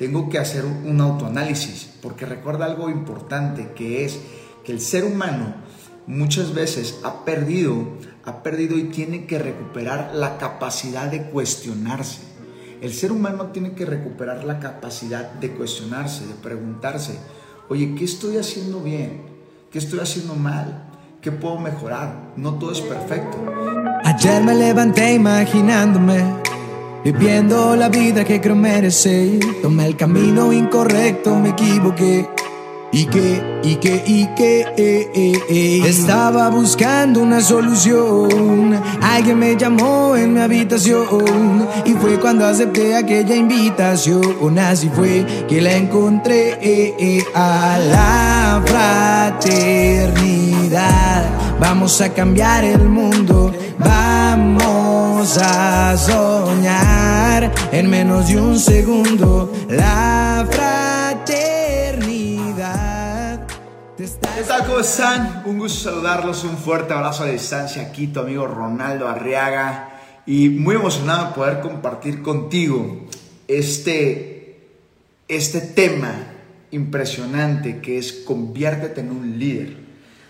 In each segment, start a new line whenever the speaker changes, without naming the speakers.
tengo que hacer un autoanálisis, porque recuerda algo importante, que es que el ser humano muchas veces ha perdido, ha perdido y tiene que recuperar la capacidad de cuestionarse. El ser humano tiene que recuperar la capacidad de cuestionarse, de preguntarse, oye, ¿qué estoy haciendo bien? ¿Qué estoy haciendo mal? ¿Qué puedo mejorar? No todo es perfecto.
Ayer me levanté imaginándome, viviendo la vida que creo merecer. Tomé el camino incorrecto, me equivoqué. Y que, y que, y que, eh, eh, eh. estaba buscando una solución. Alguien me llamó en mi habitación y fue cuando acepté aquella invitación. Así fue que la encontré a la fraternidad. Vamos a cambiar el mundo, vamos a soñar en menos de un segundo. La fraternidad.
¿Qué tal? ¿Cómo están? Un gusto saludarlos, un fuerte abrazo a distancia aquí, tu amigo Ronaldo Arriaga. Y muy emocionado de poder compartir contigo este, este tema impresionante que es conviértete en un líder.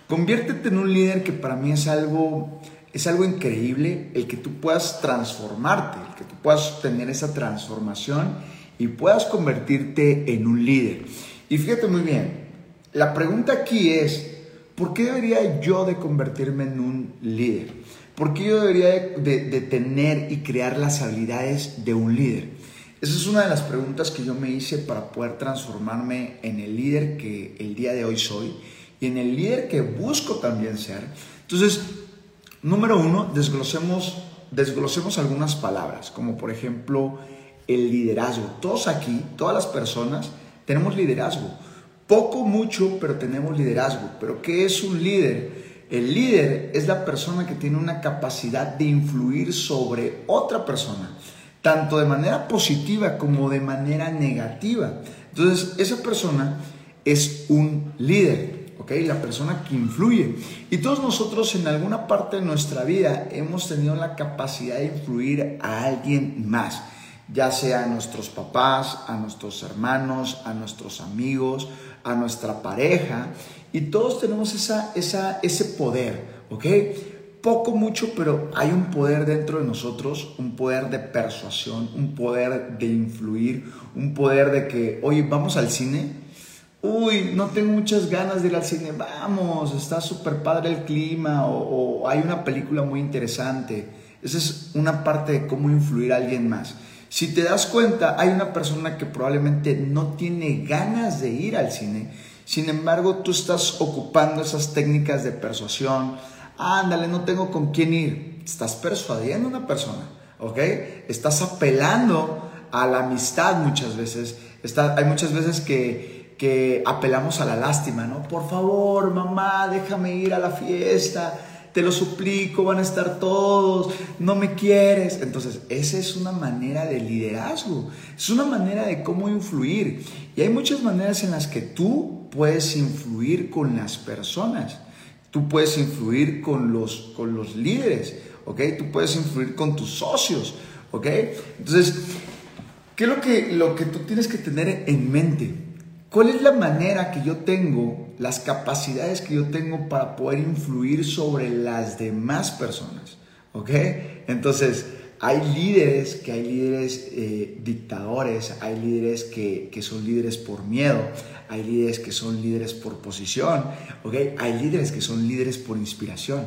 Conviértete en un líder que para mí es algo, es algo increíble, el que tú puedas transformarte, el que tú puedas tener esa transformación y puedas convertirte en un líder. Y fíjate muy bien, la pregunta aquí es, ¿por qué debería yo de convertirme en un líder? ¿Por qué yo debería de, tener y crear las habilidades de un líder? Esa es una de las preguntas que yo me hice para poder transformarme en el líder que el día de hoy soy y en el líder que busco también ser. Entonces, número uno, desglosemos, desglosemos algunas palabras, como por ejemplo el liderazgo. Todos aquí, todas las personas, tenemos liderazgo. Poco, mucho, pero tenemos liderazgo. Pero ¿qué es un líder? El líder es la persona que tiene una capacidad de influir sobre otra persona, tanto de manera positiva como de manera negativa. Entonces, esa persona es un líder. ¿Ok? La persona que influye. Y todos nosotros en alguna parte de nuestra vida hemos tenido la capacidad de influir a alguien más, ya sea a nuestros papás, a nuestros hermanos, a nuestros amigos, a nuestra pareja. Y todos tenemos esa, ese poder, ¿ok? Poco, mucho, pero hay un poder dentro de nosotros, un poder de persuasión, un poder de influir, un poder de que, oye, vamos al cine, uy, no tengo muchas ganas de ir al cine, vamos, está súper padre el clima o, o, hay una película muy interesante. Esa es una parte de cómo influir a alguien más. Si te das cuenta, hay una persona que probablemente no tiene ganas de ir al cine, sin embargo tú estás ocupando esas técnicas de persuasión, ándale, no tengo con quién ir, estás persuadiendo a una persona, ¿ok? Estás apelando a la amistad muchas veces, Está, hay muchas veces que que apelamos a la lástima, ¿no? Por favor, mamá, déjame ir a la fiesta, te lo suplico, van a estar todos, no me quieres. Entonces, esa es una manera de liderazgo, es una manera de cómo influir. Y hay muchas maneras en las que tú puedes influir con las personas, tú puedes influir con los, con los líderes, ¿ok? Tú puedes influir con tus socios, ¿ok? Entonces, ¿qué es lo que, lo que tú tienes que tener en mente? ¿Cuál es la manera que yo tengo, las capacidades que yo tengo para poder influir sobre las demás personas? ¿Ok? Entonces, hay líderes que hay líderes eh, dictadores, hay líderes que, que, son líderes por miedo, hay líderes que son líderes por posición, ¿ok? Hay líderes que son líderes por inspiración.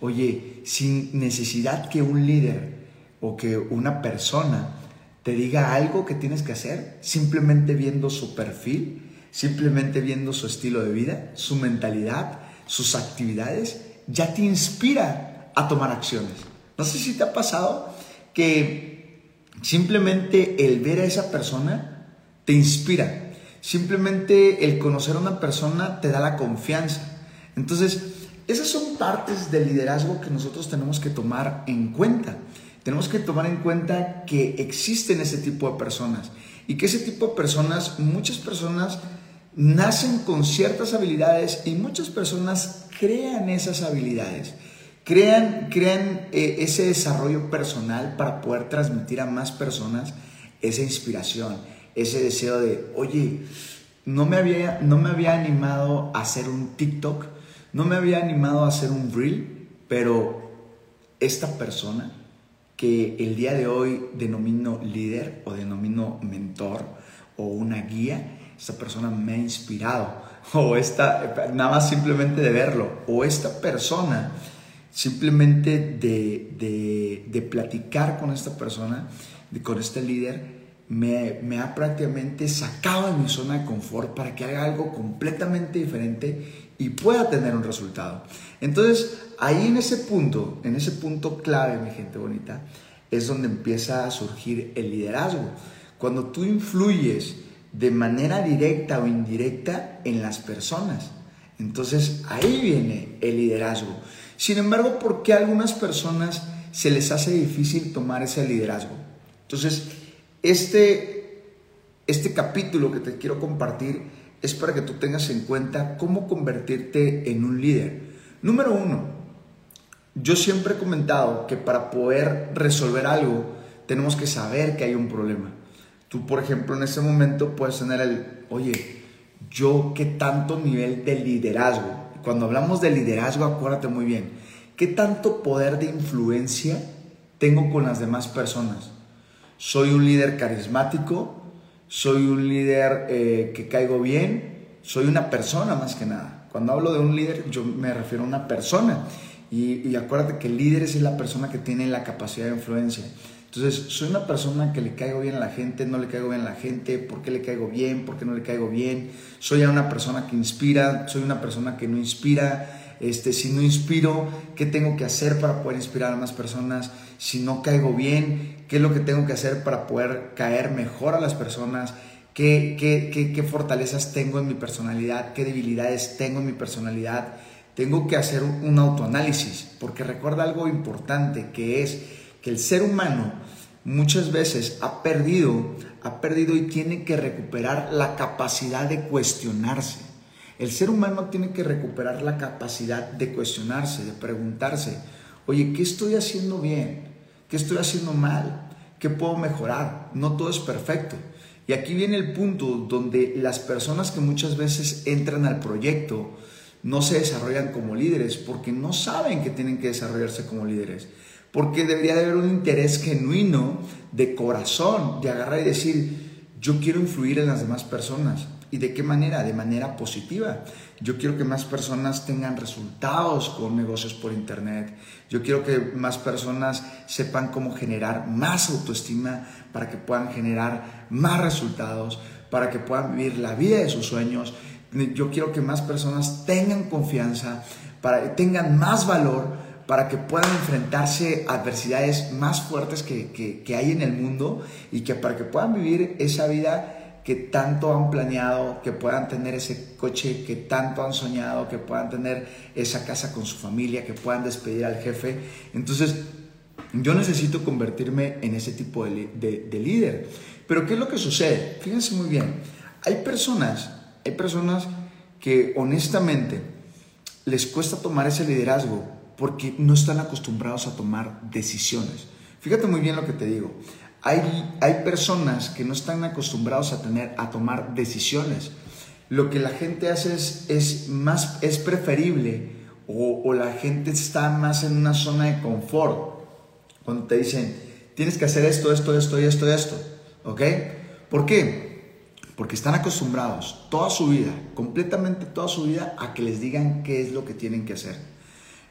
Oye, sin necesidad que un líder o que una persona te diga algo que tienes que hacer, simplemente viendo su perfil, simplemente viendo su estilo de vida, su mentalidad, sus actividades, ya te inspira a tomar acciones. No sé si te ha pasado que simplemente el ver a esa persona te inspira. Simplemente el conocer a una persona te da la confianza. Entonces, esas son partes del liderazgo que nosotros tenemos que tomar en cuenta. Tenemos que tomar en cuenta que existen ese tipo de personas y que ese tipo de personas, muchas personas nacen con ciertas habilidades y muchas personas crean esas habilidades, crean, crean eh, ese desarrollo personal para poder transmitir a más personas esa inspiración, ese deseo de, oye, no me había, no me había animado a hacer un TikTok, no me había animado a hacer un reel, pero esta persona que el día de hoy denomino líder o denomino mentor o una guía, esta persona me ha inspirado o esta, nada más simplemente de verlo, o esta persona simplemente de, de, platicar con esta persona, con este líder, me, me, ha prácticamente sacado de mi zona de confort para que haga algo completamente diferente y pueda tener un resultado. Entonces, ahí en ese punto, en ese punto clave, mi gente bonita, es donde empieza a surgir el liderazgo. Cuando tú influyes de manera directa o indirecta en las personas. Entonces, ahí viene el liderazgo. Sin embargo, ¿por qué a algunas personas se les hace difícil tomar ese liderazgo? Entonces, este, este capítulo que te quiero compartir es para que tú tengas en cuenta cómo convertirte en un líder. Número uno, yo siempre he comentado que para poder resolver algo tenemos que saber que hay un problema. Tú, por ejemplo, en ese momento puedes tener el, oye, yo qué tanto nivel de liderazgo cuando hablamos de liderazgo, acuérdate muy bien, ¿qué tanto poder de influencia tengo con las demás personas? ¿Soy un líder carismático? ¿Soy un líder eh, que caigo bien? ¿Soy una persona más que nada? Cuando hablo de un líder, yo me refiero a una persona. Y, y acuérdate que el líder es la persona que tiene la capacidad de influencia. Entonces, soy una persona que le caigo bien a la gente, no le caigo bien a la gente, ¿por qué le caigo bien? ¿Por qué no le caigo bien? Soy una persona que inspira, soy una persona que no inspira. Este, si no inspiro, ¿qué tengo que hacer para poder inspirar a más personas? Si no caigo bien, ¿qué es lo que tengo que hacer para poder caer mejor a las personas? ¿Qué, qué, qué, qué fortalezas tengo en mi personalidad? ¿Qué debilidades tengo en mi personalidad? Tengo que hacer un autoanálisis, porque recuerda algo importante que es que el ser humano muchas veces ha perdido, ha perdido y tiene que recuperar la capacidad de cuestionarse. El ser humano tiene que recuperar la capacidad de cuestionarse, de preguntarse, oye, ¿qué estoy haciendo bien? ¿Qué estoy haciendo mal? ¿Qué puedo mejorar? No todo es perfecto. Y aquí viene el punto donde las personas que muchas veces entran al proyecto no se desarrollan como líderes porque no saben que tienen que desarrollarse como líderes porque debería de haber un interés genuino de corazón, de agarrar y decir, yo quiero influir en las demás personas. ¿Y de qué manera? De manera positiva. Yo quiero que más personas tengan resultados con negocios por Internet. Yo quiero que más personas sepan cómo generar más autoestima para que puedan generar más resultados, para que puedan vivir la vida de sus sueños. Yo quiero que más personas tengan confianza, para tengan más valor para que puedan enfrentarse a adversidades más fuertes que, que, hay en el mundo y que para que puedan vivir esa vida que tanto han planeado, que puedan tener ese coche que tanto han soñado, que puedan tener esa casa con su familia, que puedan despedir al jefe. Entonces, yo necesito convertirme en ese tipo de, de, de líder. Pero ¿qué es lo que sucede? Fíjense muy bien, hay personas, hay personas que honestamente les cuesta tomar ese liderazgo porque no están acostumbrados a tomar decisiones. Fíjate muy bien lo que te digo. Hay, hay personas que no están acostumbrados a, tener, a tomar decisiones. Lo que la gente hace es, es, más, es preferible o, la gente está más en una zona de confort. Cuando te dicen, tienes que hacer esto, esto, esto y esto, esto. ¿Ok? ¿Por qué? Porque están acostumbrados toda su vida, completamente toda su vida, a que les digan qué es lo que tienen que hacer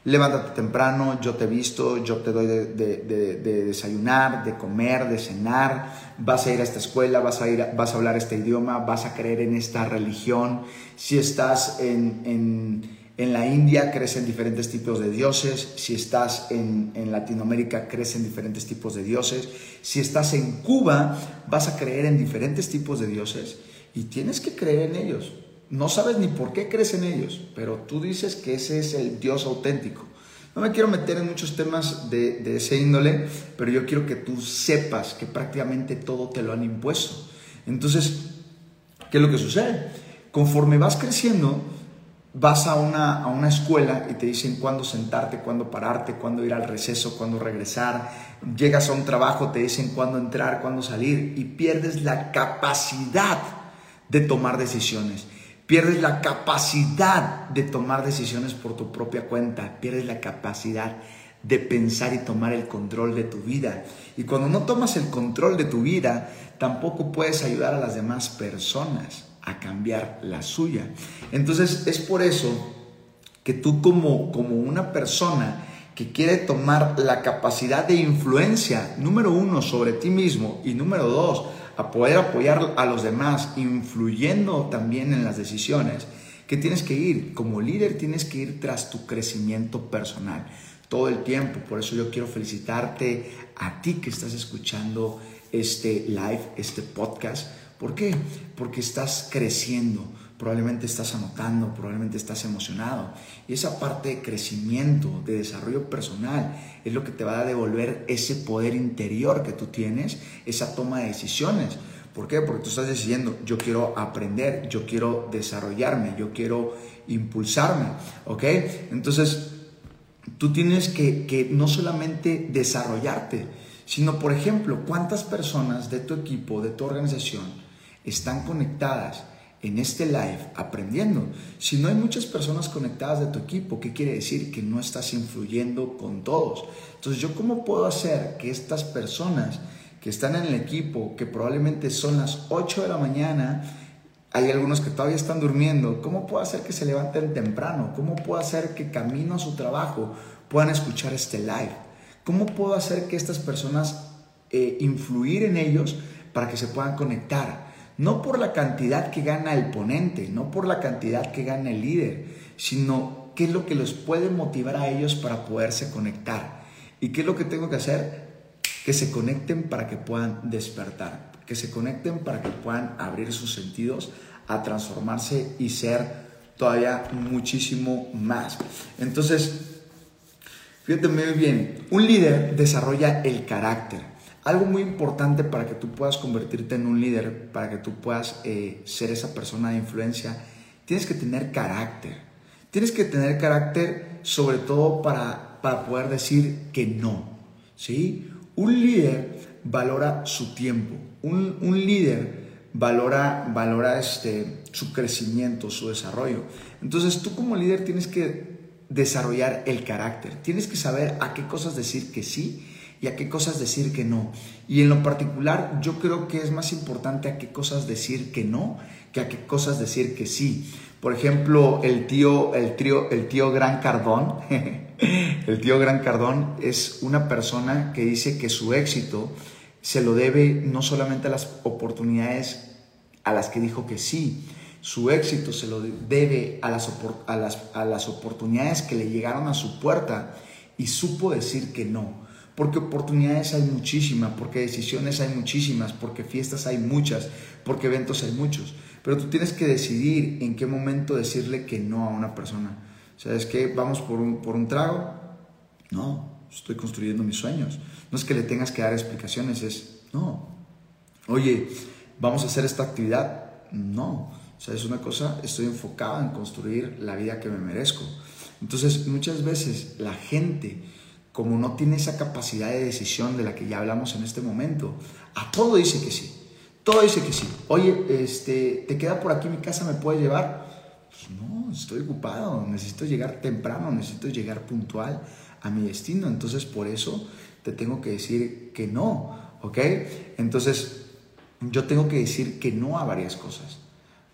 levántate temprano, yo te visto, yo te doy de, desayunar, de comer, de cenar, vas a ir a esta escuela, vas a, ir, vas a hablar este idioma, vas a creer en esta religión. Si estás en, la India, crees en diferentes tipos de dioses. Si estás en, en Latinoamérica, crees en diferentes tipos de dioses. Si estás en Cuba, vas a creer en diferentes tipos de dioses y tienes que creer en ellos no sabes ni por qué crees en ellos, pero tú dices que ese es el Dios auténtico. No me quiero meter en muchos temas de, ese índole, pero yo quiero que tú sepas que prácticamente todo te lo han impuesto. Entonces, ¿qué es lo que sucede? Conforme vas creciendo, vas a una, a una escuela y te dicen cuándo sentarte, cuándo pararte, cuándo ir al receso, cuándo regresar. Llegas a un trabajo, te dicen cuándo entrar, cuándo salir y pierdes la capacidad de tomar decisiones. Pierdes la capacidad de tomar decisiones por tu propia cuenta. Pierdes la capacidad de pensar y tomar el control de tu vida. Y cuando no tomas el control de tu vida, tampoco puedes ayudar a las demás personas a cambiar la suya. Entonces es por eso que tú como, como una persona que quiere tomar la capacidad de influencia, número uno, sobre ti mismo y número dos, a poder apoyar a los demás, influyendo también en las decisiones, que tienes que ir, como líder tienes que ir tras tu crecimiento personal todo el tiempo. Por eso yo quiero felicitarte a ti que estás escuchando este live, este podcast. ¿Por qué? Porque estás creciendo, probablemente estás anotando, probablemente estás emocionado. Y esa parte de crecimiento, de desarrollo personal, es lo que te va a devolver ese poder interior que tú tienes, esa toma de decisiones. ¿Por qué? Porque tú estás decidiendo, yo quiero aprender, yo quiero desarrollarme, yo quiero impulsarme, ¿ok? Entonces, tú tienes que, que no solamente desarrollarte, sino, por ejemplo, cuántas personas de tu equipo, de tu organización, están conectadas en este live aprendiendo. Si no hay muchas personas conectadas de tu equipo, ¿qué quiere decir? Que no estás influyendo con todos. Entonces, ¿yo cómo puedo hacer que estas personas que están en el equipo, que probablemente son las 8 de la mañana, hay algunos que todavía están durmiendo. ¿Cómo puedo hacer que se levanten temprano? ¿Cómo puedo hacer que camino a su trabajo puedan escuchar este live? ¿Cómo puedo hacer que estas personas eh, influir en ellos para que se puedan conectar? No por la cantidad que gana el ponente, no por la cantidad que gana el líder, sino qué es lo que los puede motivar a ellos para poderse conectar. ¿Y qué es lo que tengo que hacer? Que se conecten para que puedan despertar que se conecten para que puedan abrir sus sentidos a transformarse y ser todavía muchísimo más. Entonces, fíjate muy bien, un líder desarrolla el carácter. Algo muy importante para que tú puedas convertirte en un líder, para que tú puedas eh, ser esa persona de influencia, tienes que tener carácter. Tienes que tener carácter sobre todo para, para poder decir que no. ¿sí? Un líder valora su tiempo. Un, líder valora, valora este, su crecimiento, su desarrollo. Entonces tú como líder tienes que desarrollar el carácter. Tienes que saber a qué cosas decir que sí y a qué cosas decir que no. Y en lo particular yo creo que es más importante a qué cosas decir que no que a qué cosas decir que sí. Por ejemplo, el tío, el tío, el tío Gran Cardón, el tío Gran Cardón es una persona que dice que su éxito se lo debe no solamente a las oportunidades a las que dijo que sí, su éxito se lo debe a las, a las, a las oportunidades que le llegaron a su puerta y supo decir que no. Porque oportunidades hay muchísimas, porque decisiones hay muchísimas, porque fiestas hay muchas, porque eventos hay muchos. Pero tú tienes que decidir en qué momento decirle que no a una persona. ¿Sabes qué? Vamos por un, por un trago. No, estoy construyendo mis sueños. No es que le tengas que dar explicaciones, es, no. Oye, vamos a hacer esta actividad. No. O sea, es una cosa, estoy enfocado en construir la vida que me merezco. Entonces, muchas veces la gente, como no tiene esa capacidad de decisión de la que ya hablamos en este momento, a todo dice que sí. Todo dice que sí. Oye, este, ¿te queda por aquí mi casa? ¿Me puedes llevar? Pues no, estoy ocupado. Necesito llegar temprano, necesito llegar puntual a mi destino. Entonces, por eso te tengo que decir que no, ¿ok? Entonces, yo tengo que decir que no a varias cosas.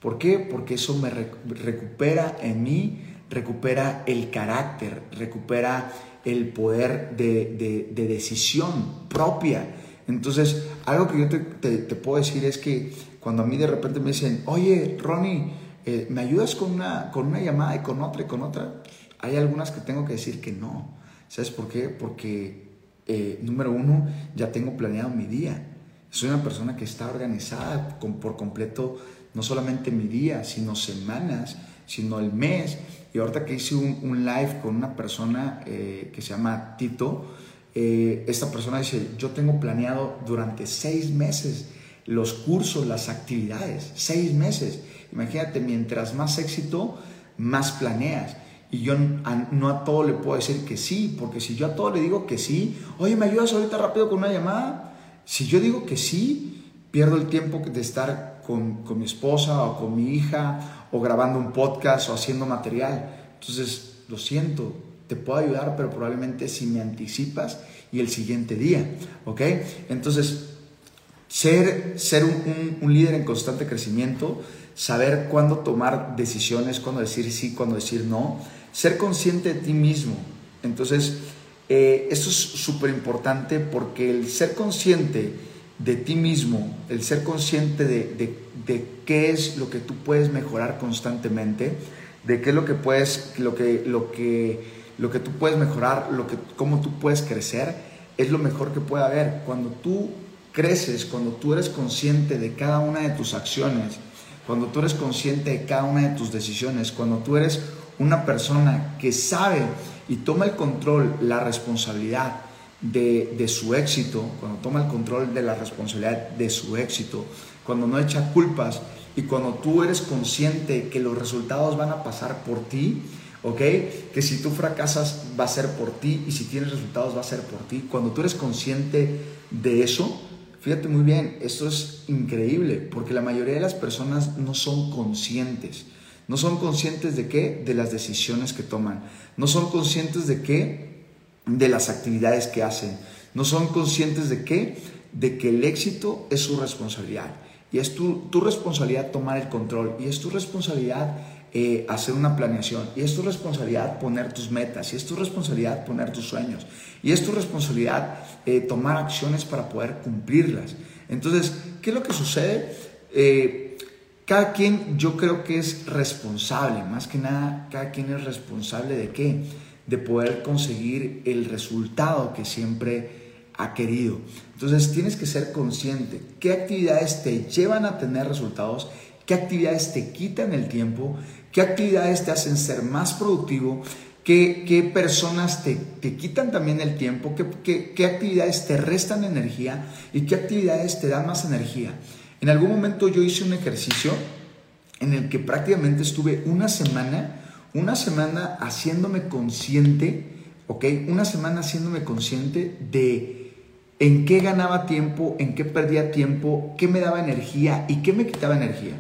¿Por qué? Porque eso me recupera en mí, recupera el carácter, recupera el poder de, decisión propia. Entonces, algo que yo te, puedo decir es que cuando a mí de repente me dicen, oye, Ronnie, eh, ¿me ayudas con una, con una llamada y con otra y con otra? Hay algunas que tengo que decir que no. ¿Sabes por qué? Porque eh, número uno, ya tengo planeado mi día. Soy una persona que está organizada por completo, no solamente mi día, sino semanas, sino el mes. Y ahorita que hice un, live con una persona eh, que se llama Tito, eh, esta persona dice, yo tengo planeado durante seis meses los cursos, las actividades, seis meses. Imagínate, mientras más éxito, más planeas. Y yo no a todo le puedo decir que sí, porque si yo a todo le digo que sí, oye, ¿me ayudas ahorita rápido con una llamada? Si yo digo que sí, pierdo el tiempo de estar con, con mi esposa o con mi hija o grabando un podcast o haciendo material. Entonces, lo siento, te puedo ayudar, pero probablemente si me anticipas y el siguiente día, ¿ok? Entonces, ser, ser un, un, líder en constante crecimiento, saber cuándo tomar decisiones, cuándo decir sí, cuándo decir no, ser consciente de ti mismo. Entonces, eh, esto es súper importante porque el ser consciente de ti mismo, el ser consciente de, de, de, qué es lo que tú puedes mejorar constantemente, de qué es lo que puedes, lo que, lo que, lo que tú puedes mejorar, lo que, cómo tú puedes crecer, es lo mejor que puede haber. Cuando tú creces, cuando tú eres consciente de cada una de tus acciones, cuando tú eres consciente de cada una de tus decisiones, cuando tú eres una persona que sabe y toma el control, la responsabilidad de, su éxito, cuando toma el control de la responsabilidad de su éxito, cuando no echa culpas y cuando tú eres consciente que los resultados van a pasar por ti, ¿ok? Que si tú fracasas va a ser por ti y si tienes resultados va a ser por ti. Cuando tú eres consciente de eso, fíjate muy bien, esto es increíble porque la mayoría de las personas no son conscientes. No son conscientes de qué? De las decisiones que toman. No son conscientes de qué? De las actividades que hacen. No son conscientes de qué? De que el éxito es su responsabilidad. Y es tu, tu responsabilidad tomar el control. Y es tu responsabilidad eh, hacer una planeación. Y es tu responsabilidad poner tus metas. Y es tu responsabilidad poner tus sueños. Y es tu responsabilidad eh, tomar acciones para poder cumplirlas. Entonces, ¿qué es lo que sucede? Eh, cada quien yo creo que es responsable, más que nada, cada quien es responsable de qué? De poder conseguir el resultado que siempre ha querido. Entonces tienes que ser consciente qué actividades te llevan a tener resultados, qué actividades te quitan el tiempo, qué actividades te hacen ser más productivo, qué, qué personas te, te, quitan también el tiempo, qué, qué, qué actividades te restan energía y qué actividades te dan más energía. En algún momento yo hice un ejercicio en el que prácticamente estuve una semana, una semana haciéndome consciente, ¿ok? Una semana haciéndome consciente de en qué ganaba tiempo, en qué perdía tiempo, qué me daba energía y qué me quitaba energía.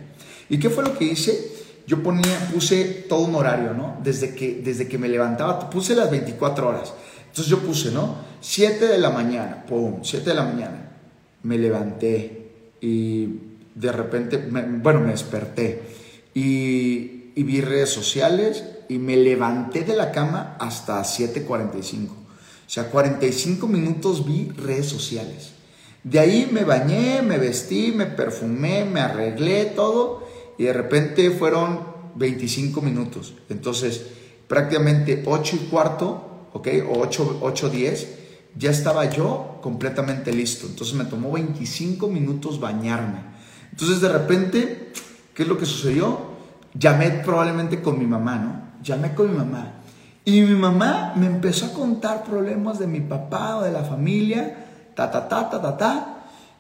¿Y qué fue lo que hice? Yo ponía, puse todo un horario, ¿no? Desde que, desde que me levantaba, puse las 24 horas. Entonces yo puse, ¿no? 7 de la mañana, pum, 7 de la mañana. Me levanté, y de repente, bueno, me desperté y, vi redes sociales y me levanté de la cama hasta 7.45. O sea, 45 minutos vi redes sociales. De ahí me bañé, me vestí, me perfumé, me arreglé todo y de repente fueron 25 minutos. Entonces, prácticamente 8 y cuarto, ¿ok? O 8, 8 10 ya estaba yo completamente listo. Entonces me tomó 25 minutos bañarme. Entonces de repente, ¿qué es lo que sucedió? Llamé probablemente con mi mamá, ¿no? Llamé con mi mamá. Y mi mamá me empezó a contar problemas de mi papá o de la familia, ta, ta, ta, ta, ta, ta.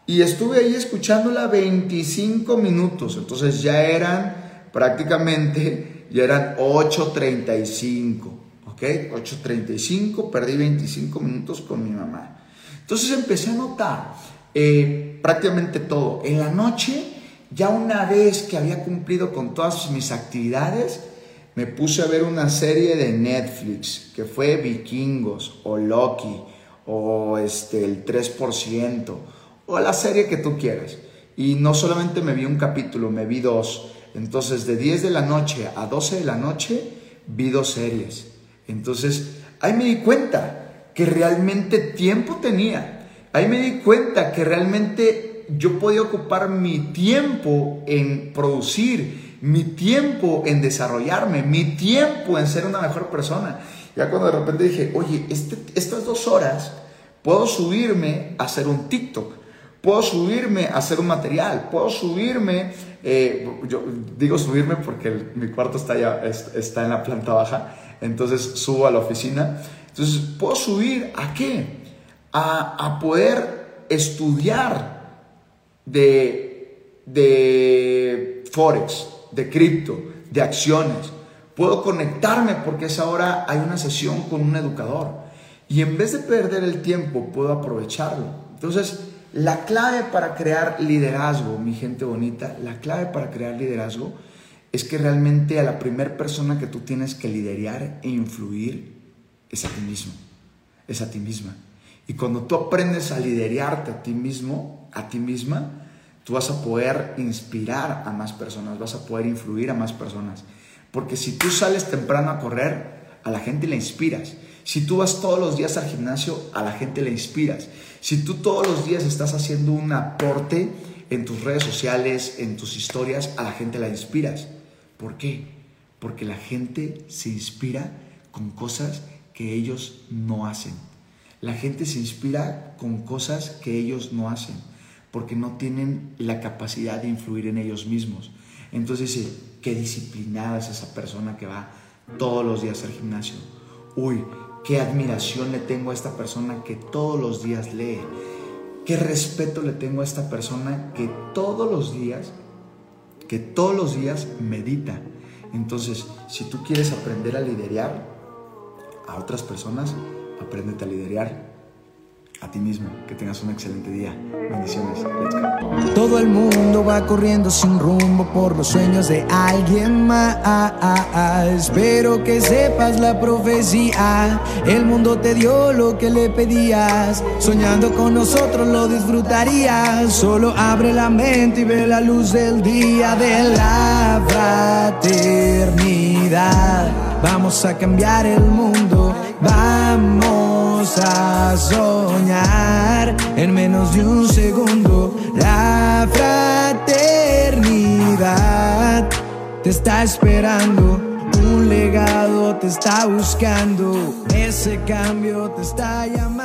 Y estuve ahí escuchándola 25 minutos. Entonces ya eran prácticamente, ya eran 8.35. 8.35, perdí 25 minutos con mi mamá. Entonces empecé a notar eh, prácticamente todo. En la noche, ya una vez que había cumplido con todas mis actividades, me puse a ver una serie de Netflix que fue Vikingos o Loki o este, el 3% o la serie que tú quieras. Y no solamente me vi un capítulo, me vi dos. Entonces de 10 de la noche a 12 de la noche vi dos series. Entonces, ahí me di cuenta que realmente tiempo tenía. Ahí me di cuenta que realmente yo podía ocupar mi tiempo en producir, mi tiempo en desarrollarme, mi tiempo en ser una mejor persona. Ya cuando de repente dije, oye, este, estas dos horas puedo subirme a hacer un TikTok, puedo subirme a hacer un material, puedo subirme, eh, yo digo subirme porque mi cuarto está, ya, está en la planta baja, entonces subo a la oficina. Entonces, ¿puedo subir a qué? A, poder estudiar de, de Forex, de cripto, de acciones. Puedo conectarme porque es ahora hay una sesión con un educador. Y en vez de perder el tiempo, puedo aprovecharlo. Entonces, la clave para crear liderazgo, mi gente bonita, la clave para crear liderazgo es que realmente a la primera persona que tú tienes que liderar e influir es a ti mismo, es a ti misma. Y cuando tú aprendes a liderarte a ti mismo, a ti misma, tú vas a poder inspirar a más personas, vas a poder influir a más personas. Porque si tú sales temprano a correr, a la gente le inspiras. Si tú vas todos los días al gimnasio, a la gente le inspiras. Si tú todos los días estás haciendo un aporte en tus redes sociales, en tus historias, a la gente la inspiras. ¿Por qué? Porque la gente se inspira con cosas que ellos no hacen. La gente se inspira con cosas que ellos no hacen, porque no tienen la capacidad de influir en ellos mismos. Entonces dice, qué disciplinada es esa persona que va todos los días al gimnasio. Uy, qué admiración le tengo a esta persona que todos los días lee. Qué respeto le tengo a esta persona que todos los días que todos los días medita. Entonces, si tú quieres aprender a liderar a otras personas, apréndete a liderar a ti mismo. Que tengas un excelente día. Bendiciones. Let's go.
Todo el mundo va corriendo sin rumbo por los sueños de alguien más. Espero que sepas la profecía. El mundo te dio lo que le pedías. Soñando con nosotros lo disfrutarías. Solo abre la mente y ve la luz del día de la fraternidad. Vamos a cambiar el mundo. Vamos a soñar en menos de un segundo. La fraternidad te está esperando. Un legado te está buscando. Ese cambio te está llamando.